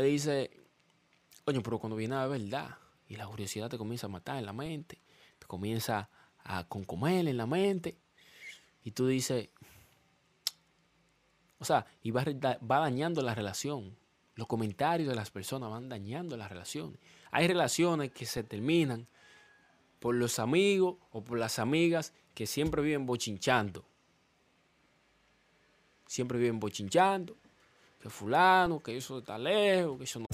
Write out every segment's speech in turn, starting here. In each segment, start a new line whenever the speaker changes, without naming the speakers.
que dice, coño, pero cuando viene a verdad y la curiosidad te comienza a matar en la mente, te comienza a concomer en la mente y tú dices, o sea, y va, va dañando la relación. Los comentarios de las personas van dañando la relación. Hay relaciones que se terminan por los amigos o por las amigas que siempre viven bochinchando. Siempre viven bochinchando que fulano, que eso está lejos, que eso no...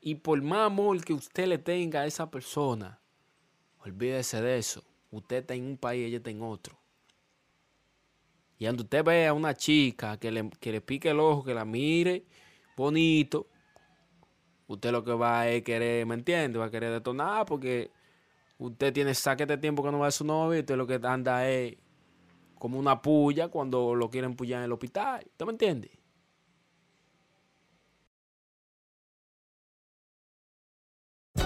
Y por más amor que usted le tenga a esa persona, olvídese de eso. Usted está en un país, ella está en otro. Y cuando usted ve a una chica que le, que le pique el ojo, que la mire bonito, usted lo que va a querer, ¿me entiende? Va a querer detonar porque usted tiene saque de tiempo que no va a su novio y usted lo que anda es como una puya cuando lo quieren pullar en el hospital. ¿Usted me entiende?